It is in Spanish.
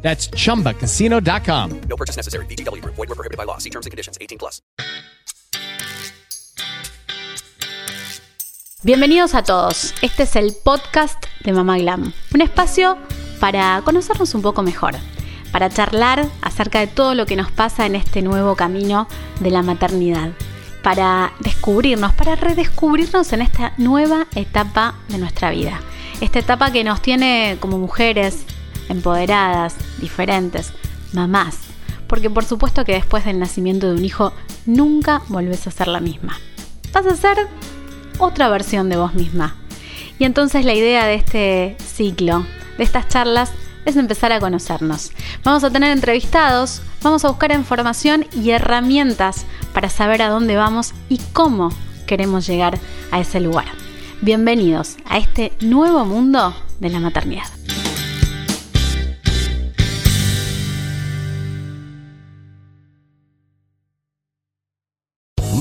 That's chumbacasino.com. No purchase necessary. VGW Group. Void were prohibited by law. See terms and conditions. 18 plus. Bienvenidos a todos. Este es el podcast de Mamá Glam. Un espacio para conocernos un poco mejor, para charlar acerca de todo lo que nos pasa en este nuevo camino de la maternidad, para descubrirnos, para redescubrirnos en esta nueva etapa de nuestra vida. Esta etapa que nos tiene como mujeres empoderadas, diferentes, mamás. Porque por supuesto que después del nacimiento de un hijo nunca volvés a ser la misma. Vas a ser otra versión de vos misma. Y entonces la idea de este ciclo, de estas charlas, es empezar a conocernos. Vamos a tener entrevistados, vamos a buscar información y herramientas para saber a dónde vamos y cómo queremos llegar a ese lugar. Bienvenidos a este nuevo mundo de la maternidad.